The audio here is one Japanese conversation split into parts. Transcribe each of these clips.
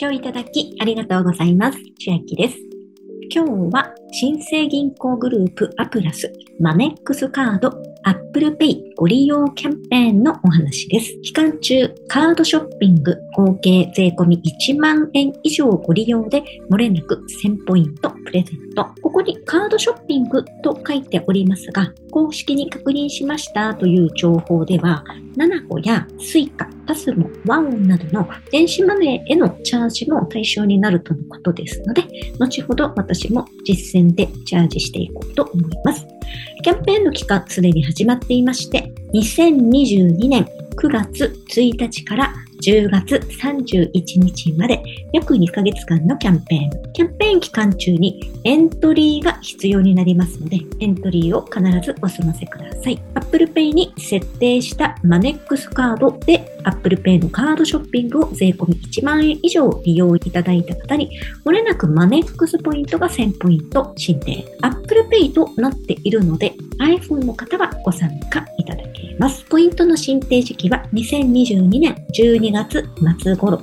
聴いただきありがとうございます。千秋です。今日は新生銀行グループアプラスマネックスカード Apple Pay ご利用キャンペーンのお話です。期間中、カードショッピング合計税込1万円以上ご利用で、漏れなく1000ポイントプレゼント。ここにカードショッピングと書いておりますが、公式に確認しましたという情報では、nanacoや Suica、PASMO、WAON などの電子マネーへのチャージも対象になるとのことですので、後ほど私も実践でチャージしていこうと思います。キャンペーンの期間すでに始まっていまして、2022年9月1日から10月31日まで約2ヶ月間のキャンペーン。キャンペーン期間中にエントリーが必要になりますので、エントリーを必ずお済ませください。Apple Pay に設定したマネックスカードで Apple Pay のカードショッピングを税込み1万円以上利用いただいた方に、漏れなくマネックスポイントが1000ポイント申請。Apple Pay となっているので、iPhone の方はご参加いただけます。ポイントの申請時期は2022年12月末頃。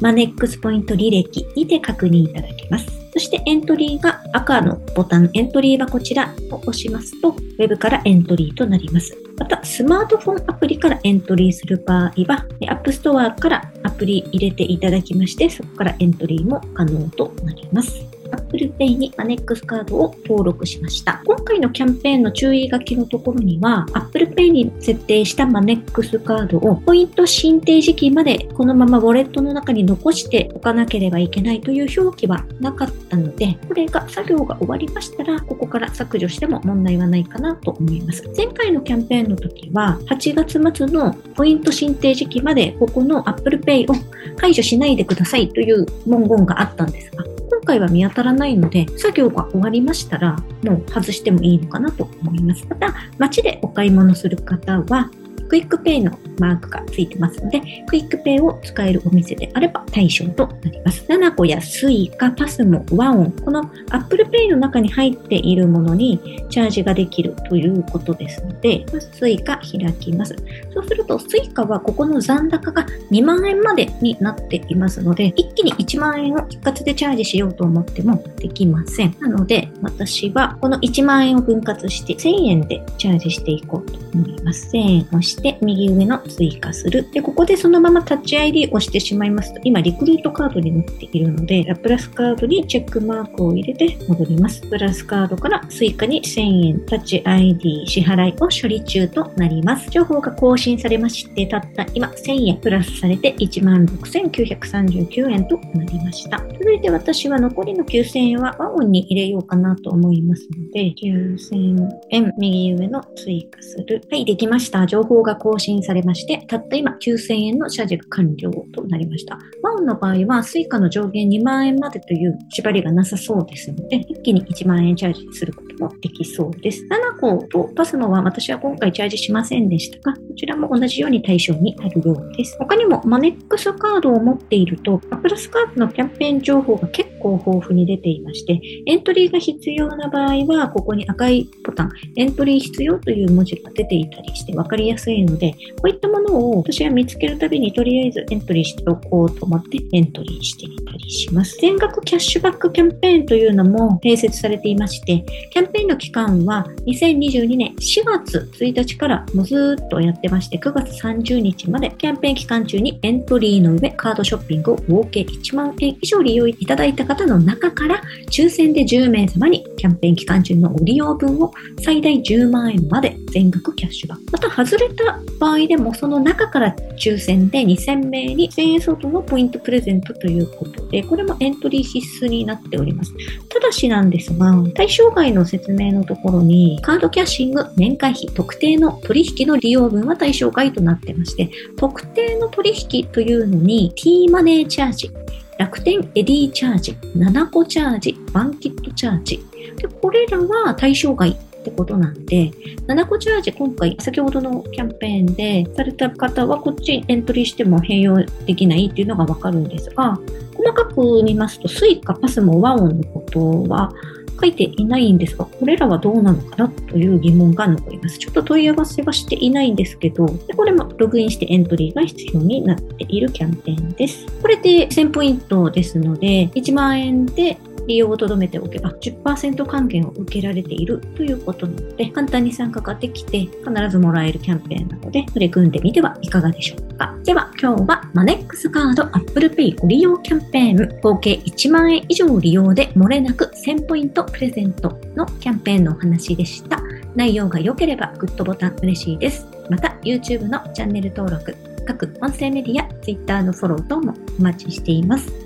マネックスポイント履歴にて確認いただけます。そしてエントリーが赤のボタン、エントリーはこちらを押しますと、ウェブからエントリーとなります。また、スマートフォンアプリからエントリーする場合は、App Store からアプリ入れていただきまして、そこからエントリーも可能となります。Apple Pay にマネックスカードを登録しました。今回のキャンペーンの注意書きのところには、Apple Pay に設定したマネックスカードをポイント申請時期までこのままウォレットの中に残しておかなければいけないという表記はなかったので、これが作業が終わりましたら、ここから削除しても問題はないかなと思います。前回のキャンペーンの時は、8月末のポイント申請時期までここの Apple Pay を解除しないでくださいという文言があったんですが、回は見当たらないので、作業が終わりましたら、もう外してもいいのかなと思います。また、街でお買い物する方は、QUICPayのマークがついてますので、 QUICPayを使えるお店であれば対象となります。 nanacoや Suica、PASMO、WAON、この Apple Pay の中に入っているものにチャージができるということですので、まず Suica開きます。そうすると、 Suicaはここの残高が2万円までになっていますので、一気に1万円を一括でチャージしようと思ってもできません。なので、私はこの1万円を分割して1000円でチャージしていこうと思います。1000円をして、右上の追加する。で、ここでそのままタッチ ID を押してしまいますと、今、リクルートカードになっているので、アプラスカードにチェックマークを入れて戻ります。アプラスカードからSuicaに1000円、 Touch ID 支払いを処理中となります。情報が更新されまして、たった今1000円プラスされて16,939円となりました。続いて私は残りの9000円は WAONに入れようかなと思いますので、9000円右上の追加する。はい、できました。情報が更新されまして、たった今9000円のチャージが完了となりました。 WAONの場合は、 Suicaの上限2万円までという縛りがなさそうですので、一気に1万円チャージすることもできそうです。 nanacoと PASMO は私は今回チャージしませんでしたが、こちらも同じように対象になるようです。他にもマネックスカードを持っていると、アプラスカードのキャンペーン情報が結構豊富に出ていまして、エントリーが必要な場合は、ここに赤いボタン、エントリー必要という文字が出ていたりして分かりやすいので、こういったものを私は見つけるたびにとりあえずエントリーしておこうと思ってエントリーしていたりします。全額キャッシュバックキャンペーンというのも併設されていまして、キャンペーンの期間は2022年4月1日からもうずっとやってまして、9月30日までキャンペーン期間中にエントリーの上カードショッピングを合計1万円以上利用いただいた方の中から抽選で10名様にキャンペーン期間中のご利用分を最大10万円まで全額キャッシュバック。また外れた場合でもその中から抽選で2000名に1000円相当のポイントプレゼントということで、これもエントリー必須になっております。ただしなんですが、対象外の説明のところに、カードキャッシング、年会費、特定の取引の利用分は対象外となってまして、特定の取引というのに T マネーチャージ、楽天 Edyチャージ、 nanacoチャージ、 BANKITチャージ。でこれらは対象外ってことなんで、 nanacoチャージ今回先ほどのキャンペーンでされた方はこっちエントリーしても併用できないっていうのがわかるんですが、細かく見ますと Suica、PASMO、WAON のことは書いていないんですが、これらはどうなのかなという疑問が残ります。ちょっと問い合わせはしていないんですけど、これもログインしてエントリーが必要になっているキャンペーンです。これで1000ポイントですので、1万円で利用をとどめておけば10%還元を受けられているということなので、簡単に参加ができて必ずもらえるキャンペーンなので、取り組んでみてはいかがでしょうか。では、今日はマネックスカード Apple Pay ご利用キャンペーン、合計1万円以上利用で漏れなく1000ポイントプレゼントのキャンペーンのお話でした。内容が良ければグッドボタン嬉しいです。また、YouTube のチャンネル登録、各音声メディア、Twitter のフォロー等もお待ちしています。